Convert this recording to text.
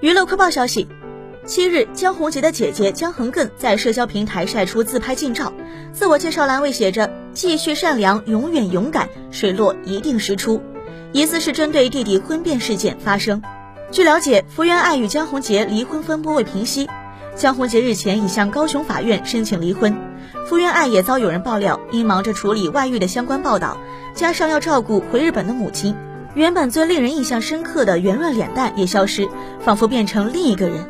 娱乐快报消息，七日，江宏杰的姐姐江恒艮在社交平台晒出自拍近照，自我介绍栏位写着“继续善良，永远勇敢，水落一定时出”，疑似是针对弟弟婚变事件发声。据了解，福原爱与江宏杰离婚风波未平息，江宏杰日前已向高雄法院申请离婚，福原爱也遭有人爆料，因忙着处理外遇的相关报道，加上要照顾回日本的母亲。原本最令人印象深刻的圆润脸蛋也消失，仿佛变成另一个人。